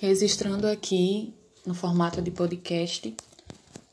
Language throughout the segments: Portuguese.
registrando aqui no formato de podcast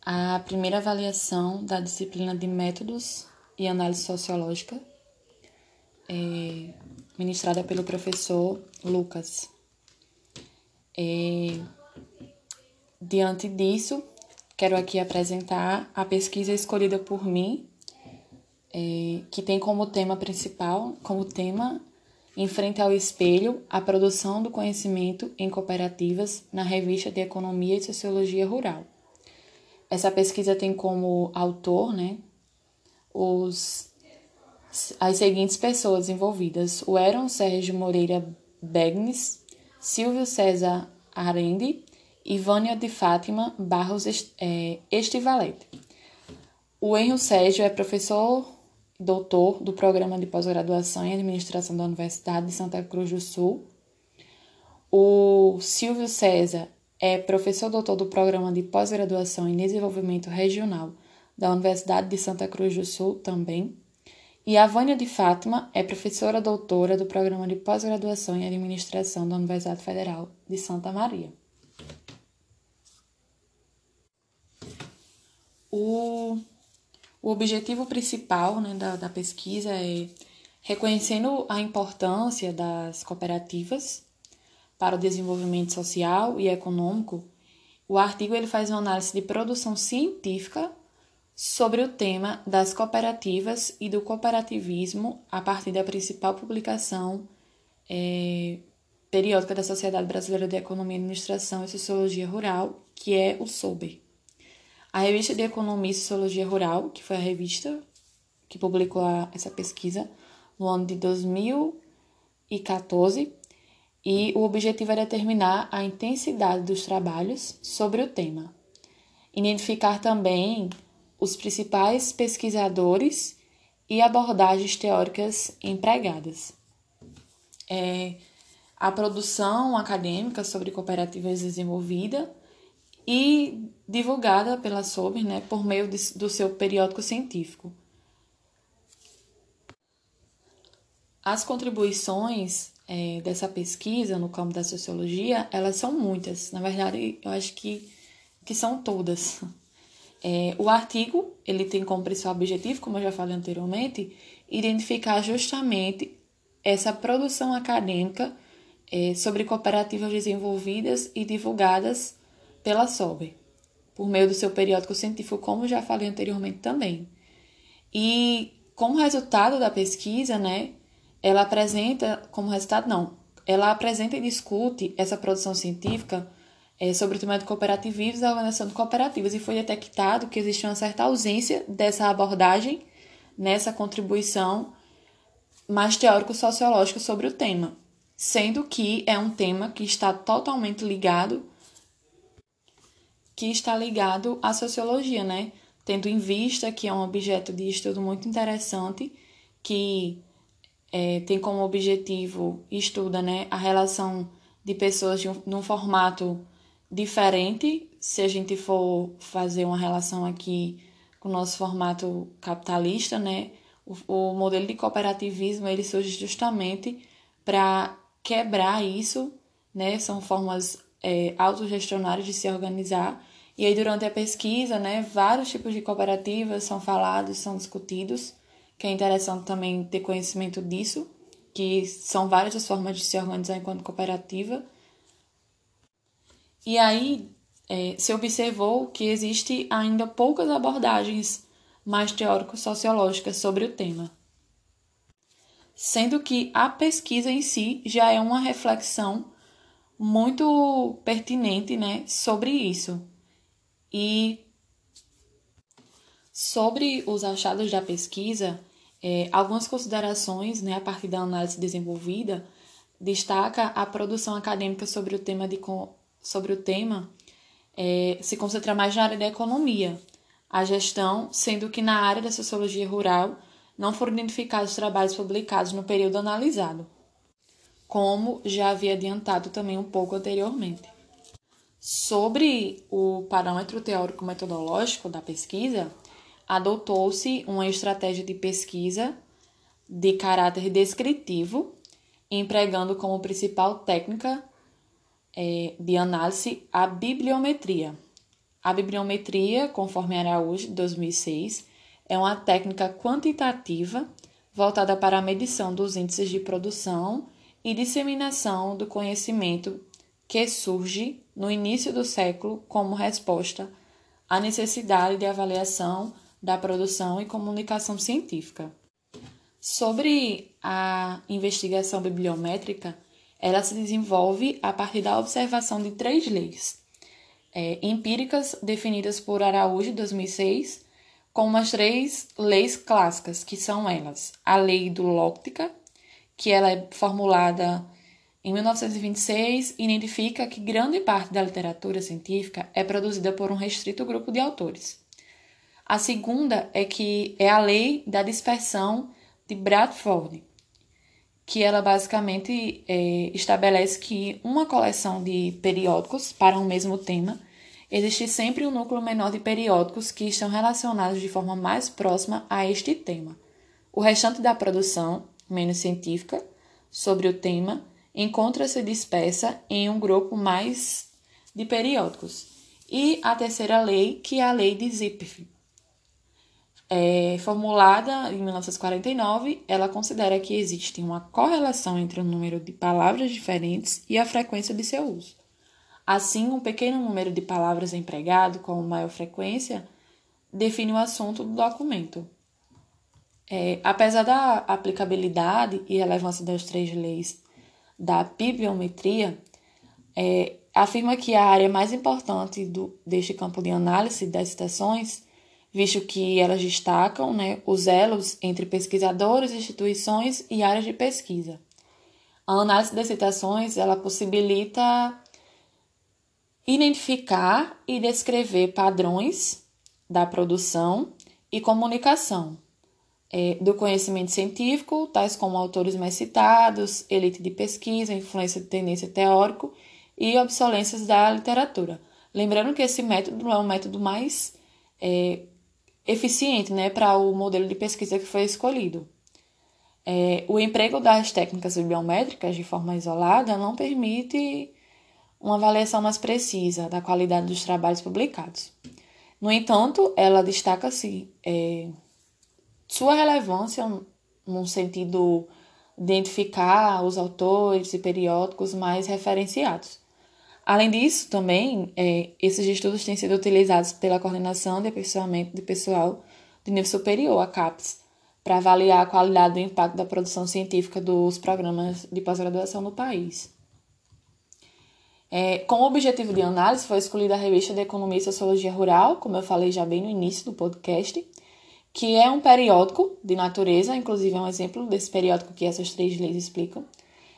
a primeira avaliação da disciplina de métodos e análise sociológica, é, ministrada pelo professor Lucas. É, diante disso, quero aqui apresentar a pesquisa escolhida por mim, é, que tem como tema principal, como tema em frente ao espelho, a produção do conhecimento em cooperativas na revista de Economia e Sociologia Rural. Essa pesquisa tem como autor, né, os, as seguintes pessoas envolvidas: o Eron Sérgio Moreira Begnes, Silvio César Arende e Vânia de Fátima Barros é, Estivalete. O Enro Sérgio é professor doutor do Programa de Pós-Graduação em Administração da Universidade de Santa Cruz do Sul. O Silvio César é professor doutor do Programa de Pós-Graduação em Desenvolvimento Regional da Universidade de Santa Cruz do Sul também. E a Vânia de Fátima é professora doutora do Programa de Pós-Graduação em Administração da Universidade Federal de Santa Maria. O o objetivo principal né, da, da pesquisa é reconhecendo a importância das cooperativas para o desenvolvimento social e econômico, o artigo ele faz uma análise de produção científica sobre o tema das cooperativas e do cooperativismo a partir da principal publicação é, periódica da Sociedade Brasileira de Economia Administração e Sociologia Rural, que é o SOBER. A revista de Economia e Sociologia Rural, que foi a revista que publicou essa pesquisa no ano de 2014, e o objetivo é determinar a intensidade dos trabalhos sobre o tema. Identificar também os principais pesquisadores e abordagens teóricas empregadas. É, a produção acadêmica sobre cooperativas desenvolvida e divulgada pela SOBER né, por meio de, do seu periódico científico. As contribuições é, dessa pesquisa no campo da sociologia, elas são muitas. Na verdade, eu acho que, que são todas. É, o artigo, ele tem como principal objetivo, como eu já falei anteriormente, identificar justamente essa produção acadêmica é, sobre cooperativas desenvolvidas e divulgadas pela SOBE, por meio do seu periódico científico, como já falei anteriormente também. E como resultado da pesquisa, né, ela apresenta, como resultado não, ela apresenta e discute essa produção científica é, sobre o tema de cooperativismo e a organização de cooperativas, e foi detectado que existe uma certa ausência dessa abordagem, nessa contribuição mais teórico-sociológica sobre o tema, sendo que é um tema que está totalmente ligado que está ligado à sociologia, né? Tendo em vista que é um objeto de estudo muito interessante, que é, tem como objetivo, estuda né, a relação de pessoas de um, num formato diferente, se a gente for fazer uma relação aqui com o nosso formato capitalista, né? O, o modelo de cooperativismo ele surge justamente para quebrar isso, né? São formas é, autogestionárias de se organizar e aí, durante a pesquisa, né, vários tipos de cooperativas são falados, são discutidos, que é interessante também ter conhecimento disso, que são várias as formas de se organizar enquanto cooperativa. E aí, é, se observou que existe ainda poucas abordagens mais teórico-sociológicas sobre o tema. Sendo que a pesquisa em si já é uma reflexão muito pertinente né, sobre isso. E sobre os achados da pesquisa, é, algumas considerações, né, a partir da análise desenvolvida, destaca a produção acadêmica sobre o tema, de, sobre o tema é, se concentra mais na área da economia, a gestão, sendo que na área da sociologia rural não foram identificados trabalhos publicados no período analisado, como já havia adiantado também um pouco anteriormente. Sobre o parâmetro teórico-metodológico da pesquisa, adotou-se uma estratégia de pesquisa de caráter descritivo, empregando como principal técnica é, de análise a bibliometria. A bibliometria, conforme Araújo, de 2006, é uma técnica quantitativa voltada para a medição dos índices de produção e disseminação do conhecimento que surge no início do século como resposta à necessidade de avaliação da produção e comunicação científica. Sobre a investigação bibliométrica, ela se desenvolve a partir da observação de três leis é, empíricas definidas por Araújo em 2006, como as três leis clássicas, que são elas: a lei do Lóptica, que ela é formulada em 1926, identifica que grande parte da literatura científica é produzida por um restrito grupo de autores. A segunda é que é a lei da dispersão de Bradford, que ela basicamente é, estabelece que uma coleção de periódicos para um mesmo tema existe sempre um núcleo menor de periódicos que estão relacionados de forma mais próxima a este tema. O restante da produção, menos científica, sobre o tema, encontra-se dispersa em um grupo mais de periódicos. E a terceira lei, que é a lei de Zipf, é, formulada em 1949, ela considera que existe uma correlação entre o número de palavras diferentes e a frequência de seu uso. Assim, um pequeno número de palavras empregado com maior frequência define o assunto do documento. É, apesar da aplicabilidade e relevância das três leis da bibliometria, é, afirma que a área mais importante do, deste campo de análise das citações visto que elas destacam né, os elos entre pesquisadores, instituições e áreas de pesquisa. A análise das citações ela possibilita identificar e descrever padrões da produção e comunicação é, do conhecimento científico, tais como autores mais citados, elite de pesquisa, influência de tendência teórico e obsolências da literatura. Lembrando que esse método é o método mais é, eficiente né, para o modelo de pesquisa que foi escolhido. É, o emprego das técnicas bibliométricas de forma isolada não permite uma avaliação mais precisa da qualidade dos trabalhos publicados. No entanto, ela destaca-se é, sua relevância no sentido de identificar os autores e periódicos mais referenciados, Além disso, também, é, esses estudos têm sido utilizados pela Coordenação de Aperfeiçoamento de Pessoal de Nível Superior, a CAPES, para avaliar a qualidade e o impacto da produção científica dos programas de pós-graduação no país. É, com o objetivo de análise, foi escolhida a revista de Economia e Sociologia Rural, como eu falei já bem no início do podcast, que é um periódico de natureza, inclusive é um exemplo desse periódico que essas três leis explicam,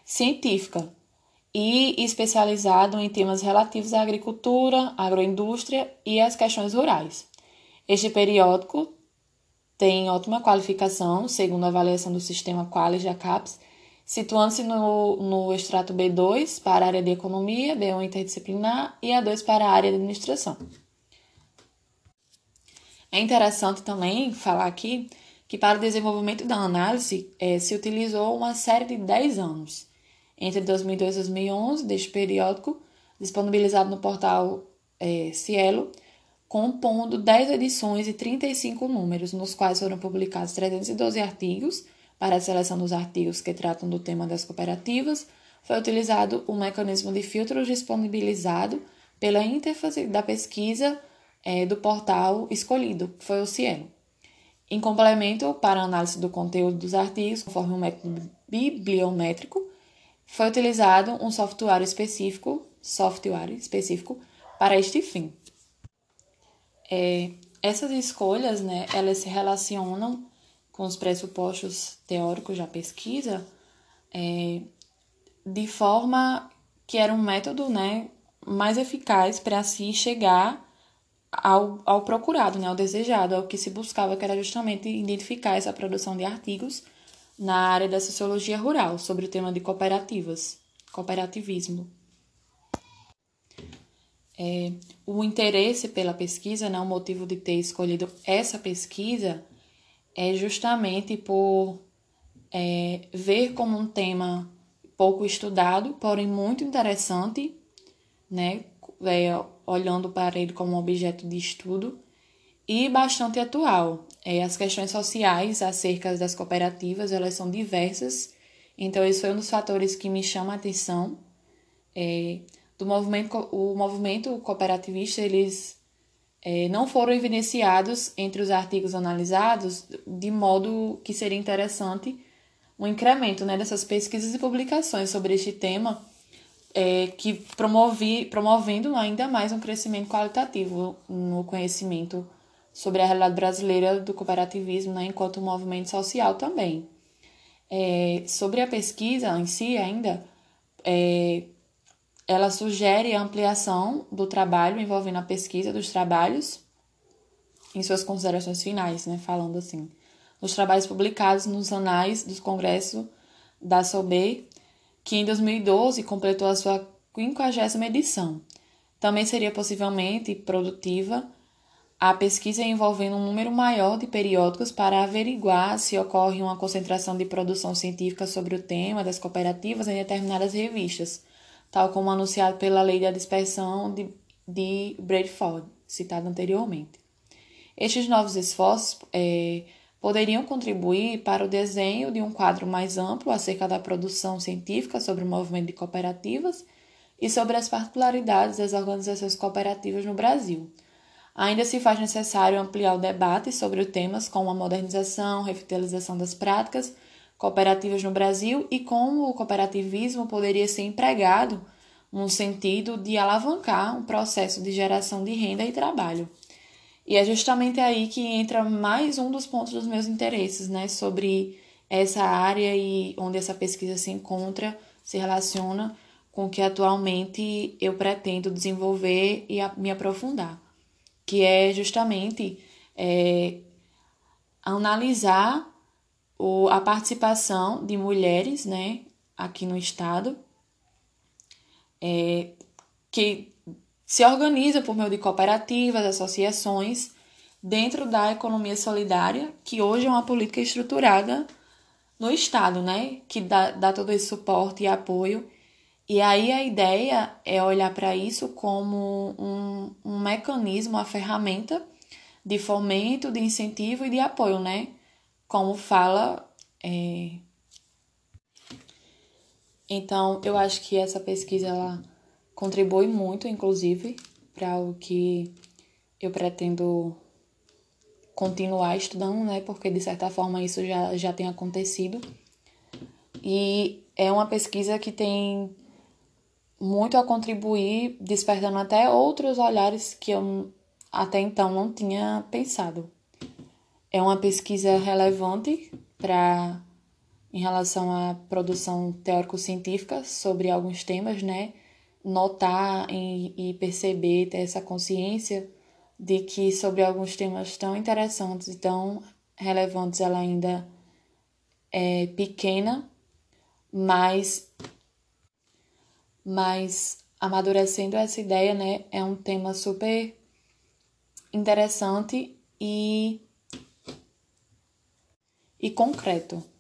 científica, e especializado em temas relativos à agricultura, agroindústria e às questões rurais. Este periódico tem ótima qualificação, segundo a avaliação do sistema Qualis da CAPES, situando-se no, no extrato B2 para a área de economia, B1 interdisciplinar e A2 para a área de administração. É interessante também falar aqui que para o desenvolvimento da análise eh, se utilizou uma série de 10 anos entre 2002 e 2011 deste periódico, disponibilizado no portal é, Cielo, compondo 10 edições e 35 números, nos quais foram publicados 312 artigos. Para a seleção dos artigos que tratam do tema das cooperativas, foi utilizado o mecanismo de filtro disponibilizado pela interface da pesquisa é, do portal escolhido, que foi o Cielo. Em complemento, para a análise do conteúdo dos artigos, conforme um método bibliométrico, foi utilizado um software específico, software específico para este fim. É, essas escolhas, né, elas se relacionam com os pressupostos teóricos da pesquisa é, de forma que era um método, né, mais eficaz para se chegar ao, ao procurado, né, ao desejado, ao que se buscava, que era justamente identificar essa produção de artigos na área da sociologia rural, sobre o tema de cooperativas, cooperativismo. É, o interesse pela pesquisa, né, o motivo de ter escolhido essa pesquisa é justamente por é, ver como um tema pouco estudado, porém muito interessante, né? É, olhando para ele como um objeto de estudo, e bastante atual. É, as questões sociais acerca das cooperativas, elas são diversas, então esse foi um dos fatores que me chama a atenção. É, do movimento, o movimento cooperativista, eles é, não foram evidenciados entre os artigos analisados, de modo que seria interessante um incremento né, dessas pesquisas e publicações sobre este tema, é, que promovi, promovendo ainda mais um crescimento qualitativo no conhecimento sobre a realidade brasileira do cooperativismo, né, enquanto movimento social também. É, sobre a pesquisa em si ainda, é, ela sugere a ampliação do trabalho envolvendo a pesquisa dos trabalhos em suas considerações finais, né, falando assim, os trabalhos publicados nos anais do Congresso da SOB, que em 2012 completou a sua 50 edição. Também seria possivelmente produtiva a pesquisa envolvendo um número maior de periódicos para averiguar se ocorre uma concentração de produção científica sobre o tema das cooperativas em determinadas revistas, tal como anunciado pela Lei da Dispersão de, de Bradford, citada anteriormente. Estes novos esforços é, poderiam contribuir para o desenho de um quadro mais amplo acerca da produção científica sobre o movimento de cooperativas e sobre as particularidades das organizações cooperativas no Brasil Ainda se faz necessário ampliar o debate sobre temas como a modernização, revitalização das práticas cooperativas no Brasil e como o cooperativismo poderia ser empregado no sentido de alavancar um processo de geração de renda e trabalho. E é justamente aí que entra mais um dos pontos dos meus interesses, né, sobre essa área e onde essa pesquisa se encontra, se relaciona com o que atualmente eu pretendo desenvolver e me aprofundar. Que é justamente é, analisar o, a participação de mulheres né, aqui no Estado, é, que se organiza por meio de cooperativas, associações, dentro da economia solidária, que hoje é uma política estruturada no Estado, né, que dá, dá todo esse suporte e apoio e aí a ideia é olhar para isso como um, um mecanismo, uma ferramenta de fomento, de incentivo e de apoio, né? Como fala. É... Então, eu acho que essa pesquisa ela contribui muito, inclusive, para o que eu pretendo continuar estudando, né? Porque de certa forma isso já, já tem acontecido. E é uma pesquisa que tem muito a contribuir, despertando até outros olhares que eu até então não tinha pensado. É uma pesquisa relevante para em relação à produção teórico-científica sobre alguns temas, né? Notar e, e perceber, ter essa consciência de que sobre alguns temas tão interessantes e tão relevantes ela ainda é pequena, mas mas amadurecendo essa ideia, né, é um tema super interessante e e concreto.